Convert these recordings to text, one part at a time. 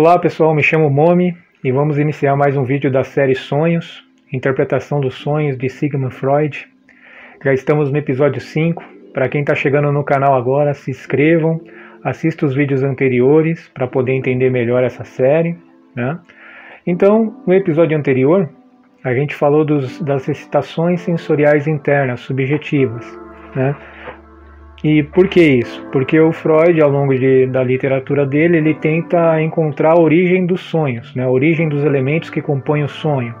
Olá pessoal, me chamo Momi e vamos iniciar mais um vídeo da série Sonhos, Interpretação dos Sonhos de Sigmund Freud. Já estamos no episódio 5. Para quem está chegando no canal agora, se inscrevam, assista os vídeos anteriores para poder entender melhor essa série. Né? Então, no episódio anterior, a gente falou dos, das excitações sensoriais internas, subjetivas. Né? E por que isso? Porque o Freud, ao longo de, da literatura dele, ele tenta encontrar a origem dos sonhos, né? a origem dos elementos que compõem o sonho.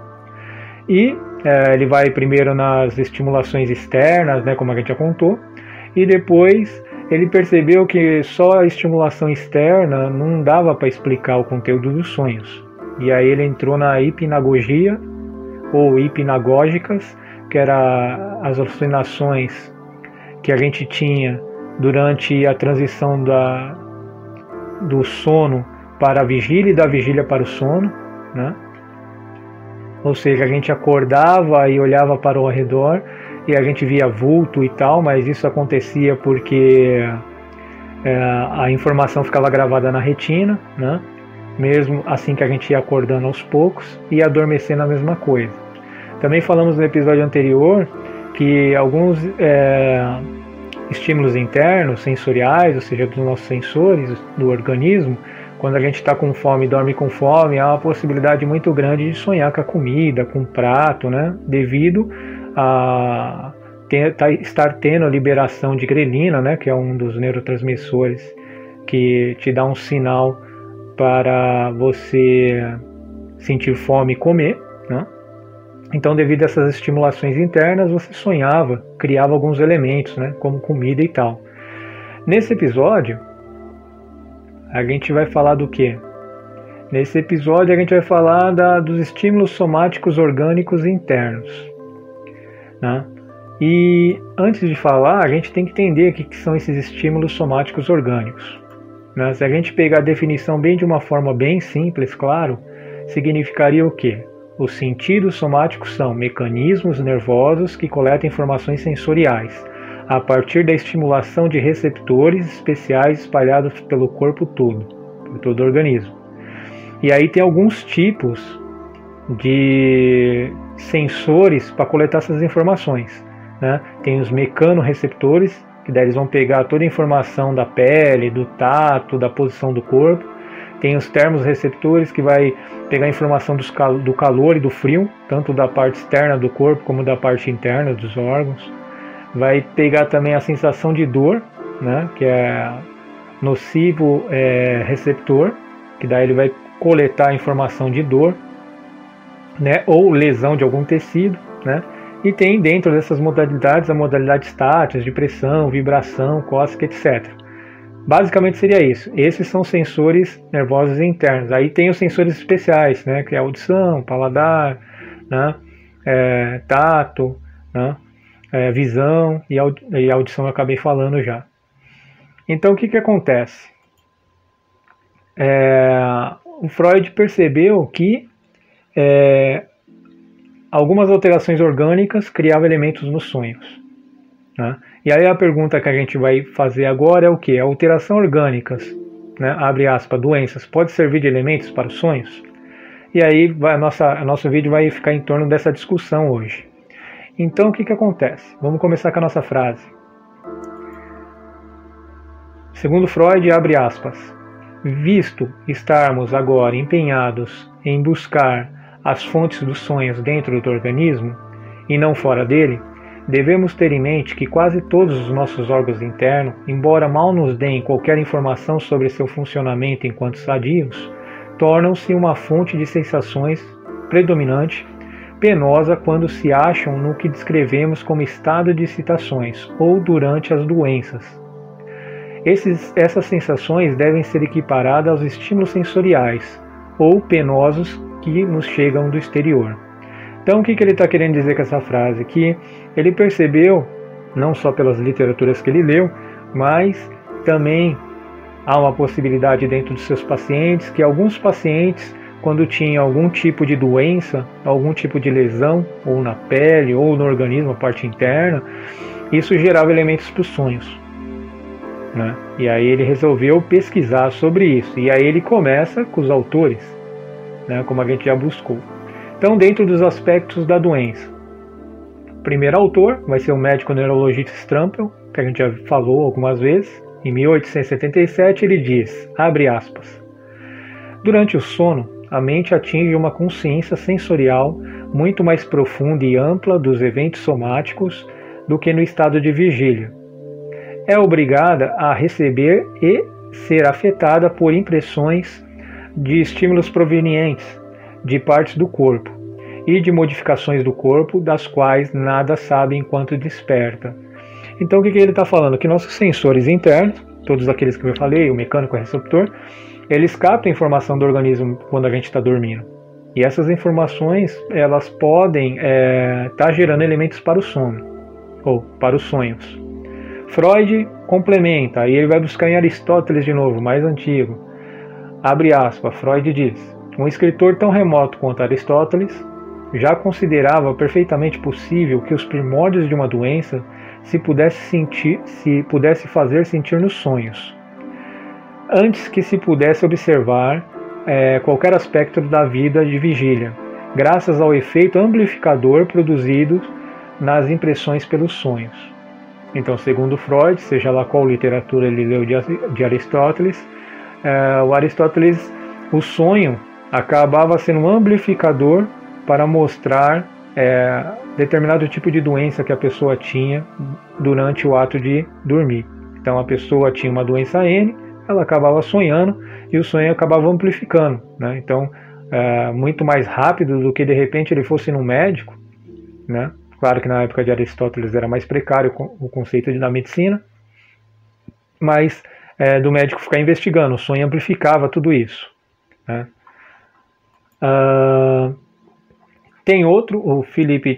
E é, ele vai primeiro nas estimulações externas, né, como a gente já contou, e depois ele percebeu que só a estimulação externa não dava para explicar o conteúdo dos sonhos. E aí ele entrou na hipnagogia, ou hipnagógicas, que era as alucinações que a gente tinha durante a transição da, do sono para a vigília e da vigília para o sono, né? Ou seja, a gente acordava e olhava para o redor e a gente via vulto e tal, mas isso acontecia porque é, a informação ficava gravada na retina, né? mesmo assim que a gente ia acordando aos poucos e adormecendo a mesma coisa. Também falamos no episódio anterior que alguns é, estímulos internos, sensoriais, ou seja, dos nossos sensores do organismo, quando a gente está com fome e dorme com fome, há uma possibilidade muito grande de sonhar com a comida, com o prato, né? Devido a ter, tá, estar tendo a liberação de grelina, né? Que é um dos neurotransmissores que te dá um sinal para você sentir fome e comer? Então, devido a essas estimulações internas, você sonhava, criava alguns elementos, né, como comida e tal. Nesse episódio, a gente vai falar do que? Nesse episódio, a gente vai falar da, dos estímulos somáticos orgânicos internos. Né? E antes de falar, a gente tem que entender o que, que são esses estímulos somáticos orgânicos. Né? Se a gente pegar a definição bem de uma forma bem simples, claro, significaria o quê? Os sentidos somáticos são mecanismos nervosos que coletam informações sensoriais a partir da estimulação de receptores especiais espalhados pelo corpo todo, por todo o organismo. E aí tem alguns tipos de sensores para coletar essas informações. Né? Tem os mecanorreceptores, que daí eles vão pegar toda a informação da pele, do tato, da posição do corpo tem os termos receptores que vai pegar a informação cal do calor e do frio, tanto da parte externa do corpo como da parte interna dos órgãos. Vai pegar também a sensação de dor, né, que é nocivo é, receptor, que daí ele vai coletar a informação de dor, né, ou lesão de algum tecido, né, e tem dentro dessas modalidades a modalidade estática, de pressão, vibração, cósmica, etc. Basicamente seria isso. Esses são sensores nervosos internos. Aí tem os sensores especiais, né, que é audição, paladar, né, é, tato, né, é, visão e, e audição eu acabei falando já. Então o que, que acontece? É, o Freud percebeu que é, algumas alterações orgânicas criavam elementos nos sonhos. Né? E aí a pergunta que a gente vai fazer agora é o que? Alteração orgânicas, né? abre aspas, doenças, pode servir de elementos para os sonhos? E aí vai, a nossa, nosso vídeo vai ficar em torno dessa discussão hoje. Então o que, que acontece? Vamos começar com a nossa frase. Segundo Freud, abre aspas, visto estarmos agora empenhados em buscar as fontes dos sonhos dentro do organismo e não fora dele, Devemos ter em mente que quase todos os nossos órgãos internos, embora mal nos deem qualquer informação sobre seu funcionamento enquanto sadios, tornam-se uma fonte de sensações predominante, penosa quando se acham no que descrevemos como estado de excitações ou durante as doenças. Esses, essas sensações devem ser equiparadas aos estímulos sensoriais ou penosos que nos chegam do exterior. Então, o que, que ele está querendo dizer com essa frase? Que ele percebeu, não só pelas literaturas que ele leu, mas também há uma possibilidade dentro dos seus pacientes que alguns pacientes, quando tinham algum tipo de doença, algum tipo de lesão, ou na pele, ou no organismo, a parte interna, isso gerava elementos para os sonhos. Né? E aí ele resolveu pesquisar sobre isso. E aí ele começa com os autores, né? como a gente já buscou. Então, dentro dos aspectos da doença, primeiro autor vai ser o médico neurologista Strampel, que a gente já falou algumas vezes. Em 1877 ele diz, abre aspas, Durante o sono, a mente atinge uma consciência sensorial muito mais profunda e ampla dos eventos somáticos do que no estado de vigília. É obrigada a receber e ser afetada por impressões de estímulos provenientes de partes do corpo e de modificações do corpo das quais nada sabe enquanto desperta. Então o que, que ele está falando? Que nossos sensores internos, todos aqueles que eu falei, o mecânico e o receptor, eles captam informação do organismo quando a gente está dormindo. E essas informações elas podem estar é, tá gerando elementos para o sono ou para os sonhos. Freud complementa, aí ele vai buscar em Aristóteles de novo, mais antigo. Abre aspas, Freud diz: um escritor tão remoto quanto Aristóteles já considerava perfeitamente possível que os primórdios de uma doença se pudesse sentir, se pudesse fazer sentir nos sonhos antes que se pudesse observar é, qualquer aspecto da vida de vigília, graças ao efeito amplificador produzido nas impressões pelos sonhos. Então, segundo Freud, seja lá qual literatura ele leu de Aristóteles, é, o Aristóteles, o sonho acabava sendo um amplificador para mostrar é, determinado tipo de doença que a pessoa tinha durante o ato de dormir. Então, a pessoa tinha uma doença N, ela acabava sonhando e o sonho acabava amplificando. Né? Então, é, muito mais rápido do que de repente ele fosse num médico. Né? Claro que na época de Aristóteles era mais precário o conceito da medicina, mas é, do médico ficar investigando, o sonho amplificava tudo isso. Né? Uh, tem outro, o Philippe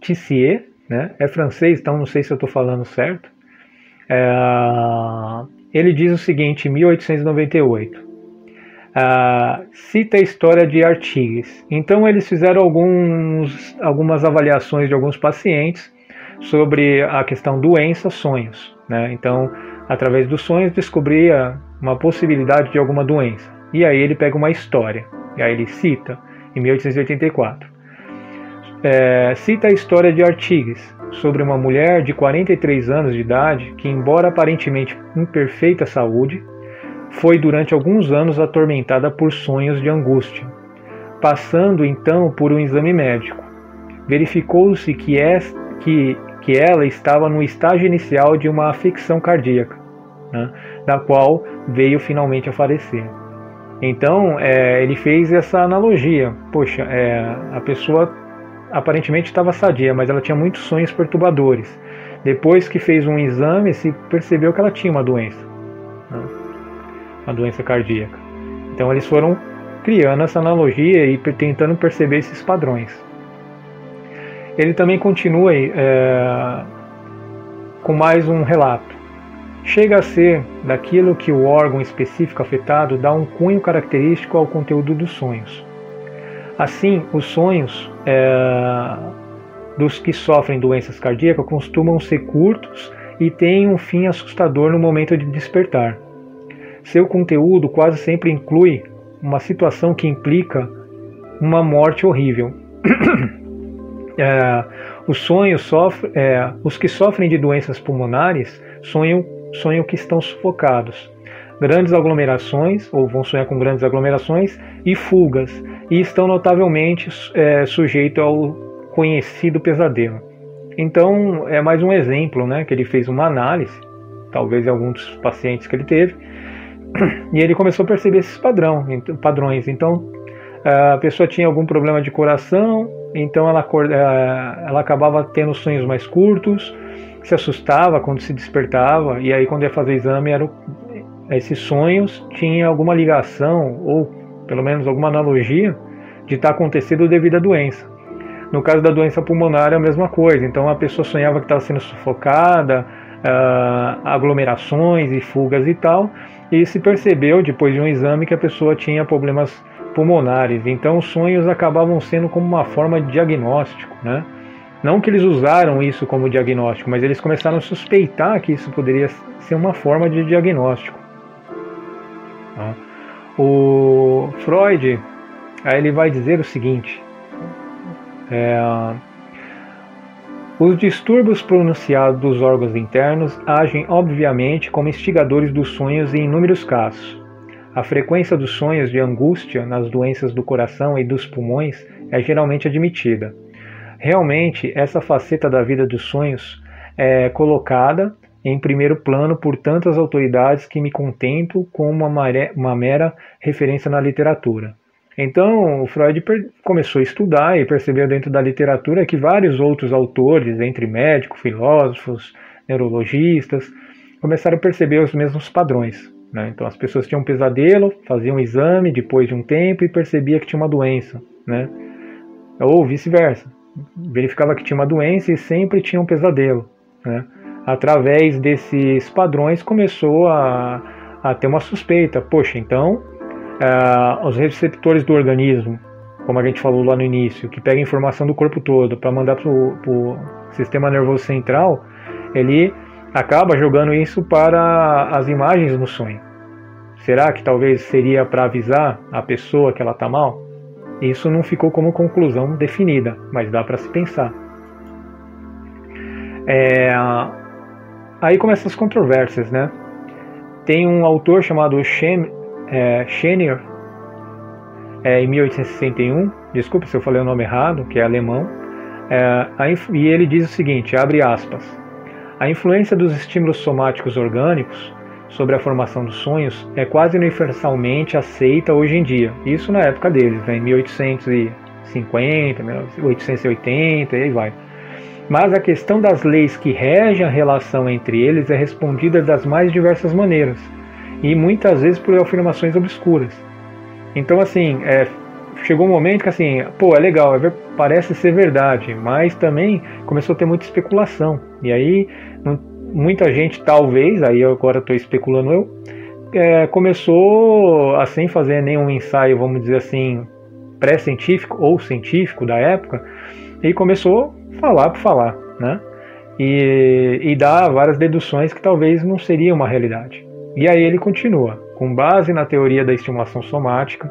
Tissier, né? é francês, então não sei se eu estou falando certo. É, ele diz o seguinte, em 1898. Uh, cita a história de Artigas. Então eles fizeram alguns, algumas avaliações de alguns pacientes sobre a questão doença, sonhos. Né? Então, através dos sonhos, descobria uma possibilidade de alguma doença. E aí ele pega uma história. E aí ele cita, em 1884. É, cita a história de Artigas, sobre uma mulher de 43 anos de idade que, embora aparentemente em perfeita saúde, foi durante alguns anos atormentada por sonhos de angústia. Passando então por um exame médico, verificou-se que, que, que ela estava no estágio inicial de uma afecção cardíaca, né, da qual veio finalmente a falecer. Então é, ele fez essa analogia. Poxa, é, a pessoa aparentemente estava sadia, mas ela tinha muitos sonhos perturbadores. Depois que fez um exame, se percebeu que ela tinha uma doença, né? uma doença cardíaca. Então eles foram criando essa analogia e tentando perceber esses padrões. Ele também continua é, com mais um relato. Chega a ser daquilo que o órgão específico afetado dá um cunho característico ao conteúdo dos sonhos. Assim, os sonhos é, dos que sofrem doenças cardíacas costumam ser curtos e têm um fim assustador no momento de despertar. Seu conteúdo quase sempre inclui uma situação que implica uma morte horrível. é, os sonhos sofrem, é, os que sofrem de doenças pulmonares sonham, sonham que estão sufocados. Grandes aglomerações, ou vão sonhar com grandes aglomerações, e fugas, e estão notavelmente é, sujeitos ao conhecido pesadelo. Então, é mais um exemplo, né, que ele fez uma análise, talvez em alguns pacientes que ele teve, e ele começou a perceber esses padrão, padrões. Então, a pessoa tinha algum problema de coração, então ela, é, ela acabava tendo sonhos mais curtos, se assustava quando se despertava, e aí quando ia fazer exame, era, esses sonhos tinham alguma ligação ou pelo menos alguma analogia, de estar tá acontecendo devido à doença. No caso da doença pulmonar é a mesma coisa, então a pessoa sonhava que estava sendo sufocada, uh, aglomerações e fugas e tal, e se percebeu depois de um exame que a pessoa tinha problemas pulmonares. Então os sonhos acabavam sendo como uma forma de diagnóstico, né? Não que eles usaram isso como diagnóstico, mas eles começaram a suspeitar que isso poderia ser uma forma de diagnóstico. Tá? O Freud, aí ele vai dizer o seguinte: é, os distúrbios pronunciados dos órgãos internos agem obviamente como instigadores dos sonhos em inúmeros casos. A frequência dos sonhos de angústia nas doenças do coração e dos pulmões é geralmente admitida. Realmente, essa faceta da vida dos sonhos é colocada em primeiro plano por tantas autoridades que me contento com uma, uma mera referência na literatura. Então, o Freud começou a estudar e percebeu dentro da literatura que vários outros autores, entre médicos, filósofos, neurologistas, começaram a perceber os mesmos padrões. Né? Então, as pessoas tinham um pesadelo, faziam um exame depois de um tempo e percebia que tinha uma doença, né? ou vice-versa. Verificava que tinha uma doença e sempre tinha um pesadelo. Né? Através desses padrões, começou a, a ter uma suspeita: poxa, então uh, os receptores do organismo, como a gente falou lá no início, que pega informação do corpo todo para mandar para o sistema nervoso central, ele acaba jogando isso para as imagens no sonho. Será que talvez seria para avisar a pessoa que ela está mal? Isso não ficou como conclusão definida, mas dá para se pensar. É, aí começam as controvérsias, né? Tem um autor chamado Shem, é, Schenner, é, em 1861, desculpe se eu falei o nome errado, que é alemão, é, e ele diz o seguinte, abre aspas, a influência dos estímulos somáticos orgânicos sobre a formação dos sonhos é quase universalmente aceita hoje em dia, isso na época deles, né, em 1850, 1880 e aí vai. Mas a questão das leis que regem a relação entre eles é respondida das mais diversas maneiras, e muitas vezes por afirmações obscuras. Então, assim, é, chegou um momento que, assim, pô, é legal, é, parece ser verdade, mas também começou a ter muita especulação. E aí, muita gente, talvez, aí agora estou especulando eu, é, começou a sem fazer nenhum ensaio, vamos dizer assim, pré-científico ou científico da época, e começou a falar por falar, né? E, e dar várias deduções que talvez não seria uma realidade. E aí ele continua: com base na teoria da estimulação somática,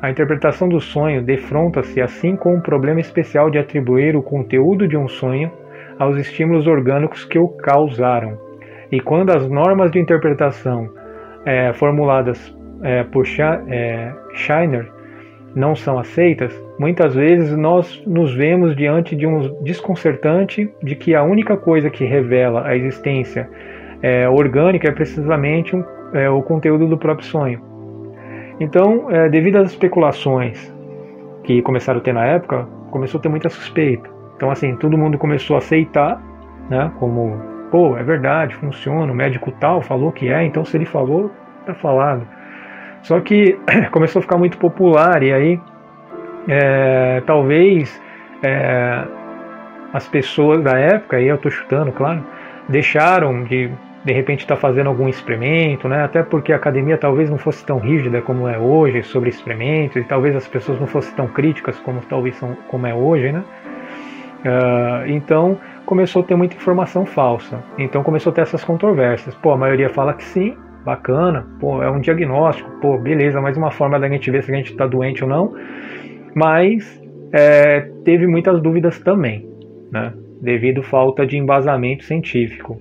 a interpretação do sonho defronta-se assim com o problema especial de atribuir o conteúdo de um sonho aos estímulos orgânicos que o causaram. E quando as normas de interpretação é, formuladas é, por é, Scheiner não são aceitas, muitas vezes nós nos vemos diante de um desconcertante de que a única coisa que revela a existência é, orgânica é precisamente um, é, o conteúdo do próprio sonho. Então, é, devido às especulações que começaram a ter na época, começou a ter muita suspeita. Então, assim, todo mundo começou a aceitar, né, como, pô, é verdade, funciona, o médico tal falou que é, então se ele falou, tá falado. Só que começou a ficar muito popular e aí, é, talvez é, as pessoas da época, aí eu tô chutando, claro, deixaram de de repente está fazendo algum experimento, né? Até porque a academia talvez não fosse tão rígida como é hoje sobre experimentos e talvez as pessoas não fossem tão críticas como talvez são como é hoje, né? Uh, então começou a ter muita informação falsa. Então começou a ter essas controvérsias. Pô, a maioria fala que sim, bacana. Pô, é um diagnóstico. Pô, beleza, mais uma forma da gente ver se a gente está doente ou não. Mas é, teve muitas dúvidas também, né? Devido falta de embasamento científico.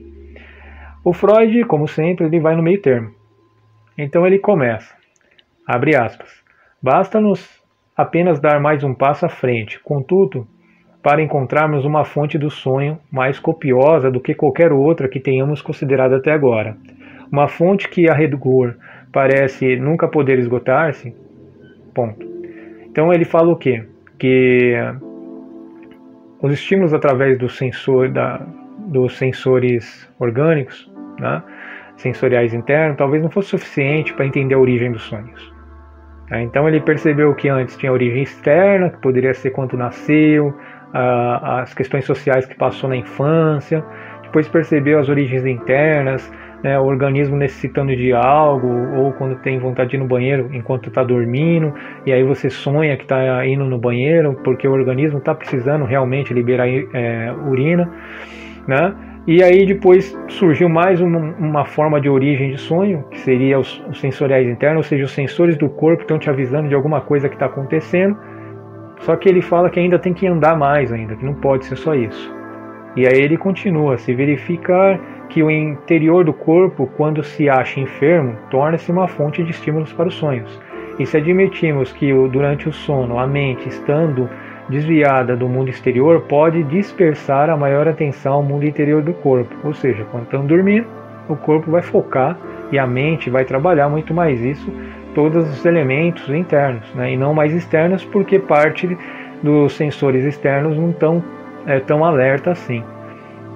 O Freud, como sempre, ele vai no meio termo. Então ele começa, abre aspas, basta-nos apenas dar mais um passo à frente, contudo, para encontrarmos uma fonte do sonho mais copiosa do que qualquer outra que tenhamos considerado até agora. Uma fonte que, a rigor, parece nunca poder esgotar-se. Ponto. Então ele fala o quê? Que os estímulos através do sensor, da, dos sensores orgânicos né, sensoriais internos, talvez não fosse suficiente para entender a origem dos sonhos. Tá? Então ele percebeu que antes tinha origem externa, que poderia ser quando nasceu, as questões sociais que passou na infância, depois percebeu as origens internas, né, o organismo necessitando de algo, ou quando tem vontade de ir no banheiro enquanto está dormindo, e aí você sonha que está indo no banheiro, porque o organismo está precisando realmente liberar é, urina, né? E aí depois surgiu mais uma, uma, forma de origem de sonho, que seria os, os sensoriais internos, ou seja, os sensores do corpo estão te avisando de alguma coisa que está acontecendo, só que ele fala que ainda tem que andar mais ainda, que não pode ser só isso. E aí ele continua, se verificar que o interior do corpo, quando se acha enfermo, torna-se uma fonte de estímulos para os sonhos. E se admitirmos que durante o sono a mente, estando desviada do mundo exterior, pode dispersar a maior atenção ao mundo interior do corpo. Ou seja, quando estão dormindo, o corpo vai focar e a mente vai trabalhar muito mais isso, todos os elementos internos, né? e não mais externos, porque parte dos sensores externos não estão é, tão alerta assim.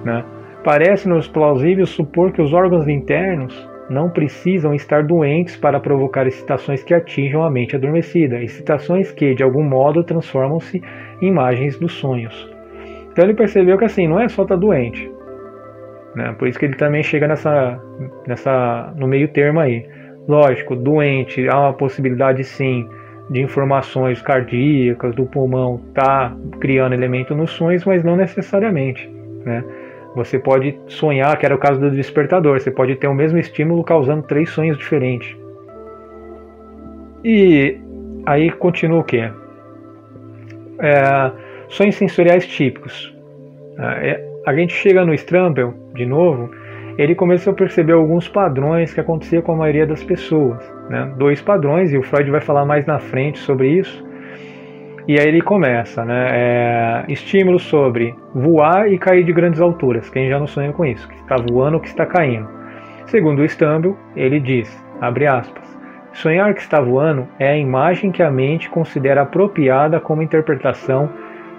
Né? Parece-nos plausível supor que os órgãos internos não precisam estar doentes para provocar excitações que atinjam a mente adormecida, excitações que, de algum modo, transformam-se em imagens dos sonhos. Então ele percebeu que assim, não é só estar tá doente. Né? Por isso que ele também chega nessa, nessa, no meio termo aí. Lógico, doente, há uma possibilidade sim de informações cardíacas do pulmão tá criando elemento nos sonhos, mas não necessariamente. Né? Você pode sonhar, que era o caso do despertador, você pode ter o mesmo estímulo causando três sonhos diferentes. E aí continua o que? É, sonhos sensoriais típicos. É, a gente chega no Strampel, de novo, ele começou a perceber alguns padrões que acontecia com a maioria das pessoas. Né? Dois padrões, e o Freud vai falar mais na frente sobre isso. E aí ele começa, né? É, estímulos sobre voar e cair de grandes alturas. Quem já não sonha com isso? Que está voando ou que está caindo. Segundo o Stumble, ele diz, abre aspas, sonhar que está voando é a imagem que a mente considera apropriada como interpretação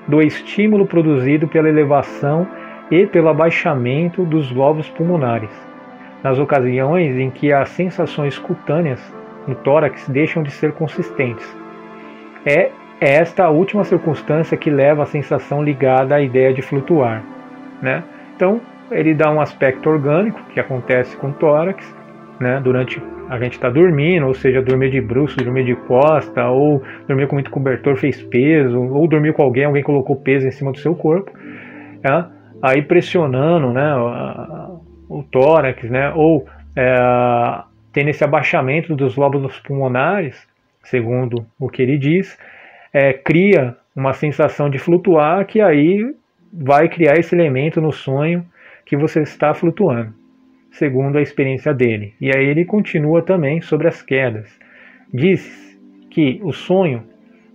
do estímulo produzido pela elevação e pelo abaixamento dos lobos pulmonares, nas ocasiões em que as sensações cutâneas no tórax deixam de ser consistentes. É é esta última circunstância que leva à sensação ligada à ideia de flutuar. Né? Então, ele dá um aspecto orgânico que acontece com o tórax, né? durante a gente está dormindo, ou seja, dormir de bruxo, dormir de costa, ou dormir com muito cobertor fez peso, ou dormir com alguém, alguém colocou peso em cima do seu corpo, né? Aí pressionando né, o, tórax, né? ou é, tendo esse abaixamento dos lóbulos pulmonares, segundo o que ele diz, é, cria uma sensação de flutuar que aí vai criar esse elemento no sonho que você está flutuando, segundo a experiência dele. E aí ele continua também sobre as quedas. Diz que o sonho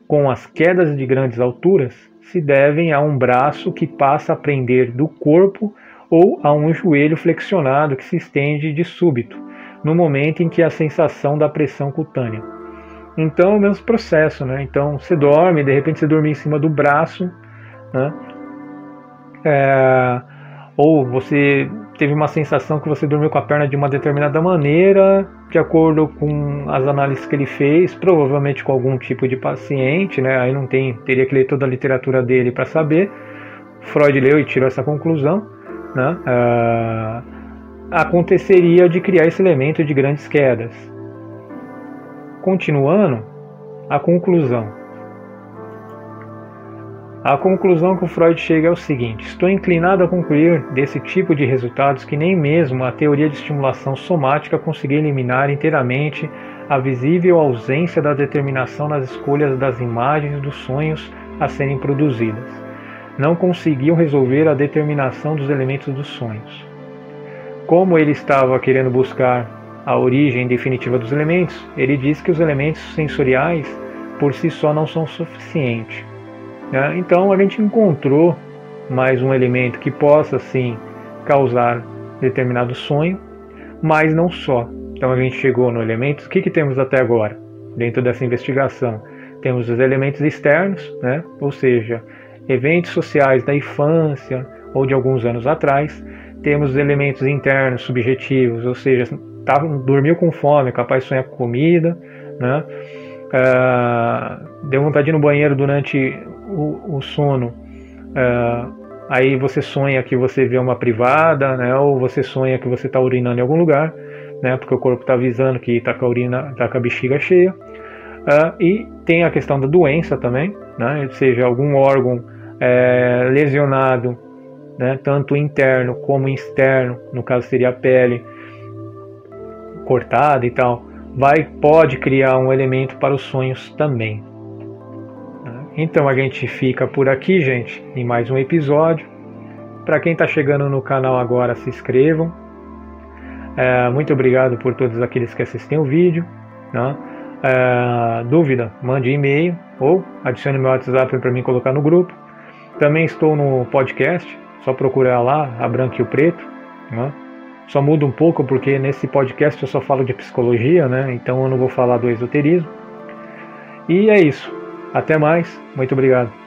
com as quedas de grandes alturas se devem a um braço que passa a prender do corpo ou a um joelho flexionado que se estende de súbito, no momento em que a sensação da pressão cutânea. Então é o mesmo processo, né? Então você dorme, de repente você dorme em cima do braço, né? É, ou você teve uma sensação que você dormiu com a perna de uma determinada maneira, de acordo com as análises que ele fez, provavelmente com algum tipo de paciente, né? Aí não tem, teria que ler toda a literatura dele para saber. Freud leu e tirou essa conclusão, né? É, aconteceria de criar esse elemento de grandes quedas. Continuando, a conclusão. A conclusão que o Freud chega é o seguinte: estou inclinado a concluir desse tipo de resultados que nem mesmo a teoria de estimulação somática conseguia eliminar inteiramente a visível ausência da determinação nas escolhas das imagens dos sonhos a serem produzidas. Não conseguiam resolver a determinação dos elementos dos sonhos. Como ele estava querendo buscar a origem definitiva dos elementos, ele diz que os elementos sensoriais por si só não são suficientes. Né? Então a gente encontrou mais um elemento que possa sim causar determinado sonho, mas não só. Então a gente chegou no elemento. O que, que temos até agora dentro dessa investigação? Temos os elementos externos, né? ou seja, eventos sociais da infância ou de alguns anos atrás. Temos os elementos internos subjetivos, ou seja, tá, dormiu com fome, capaz de sonhar com comida, né? Uh, deu vontade de ir no banheiro durante o, o sono, uh, aí você sonha que você vê uma privada, né? Ou você sonha que você está urinando em algum lugar, né? Porque o corpo está avisando que está com a urina, tá com a bexiga cheia. Uh, e tem a questão da doença também, né? Ou seja, algum órgão é, lesionado, né? Tanto interno como externo, no caso seria a pele cortada e tal, vai pode criar um elemento para os sonhos também. Então a gente fica por aqui, gente, em mais um episódio. Para quem está chegando no canal agora, se inscrevam. É, muito obrigado por todos aqueles que assistem o vídeo. Né? É, dúvida, mande e-mail ou adicione meu WhatsApp para mim colocar no grupo. Também estou no podcast, só procurar lá, a branca e o preto. Né? Só muda um pouco porque nesse podcast eu só falo de psicologia, né? então eu não vou falar do esoterismo. E é isso. Até mais, muito obrigado.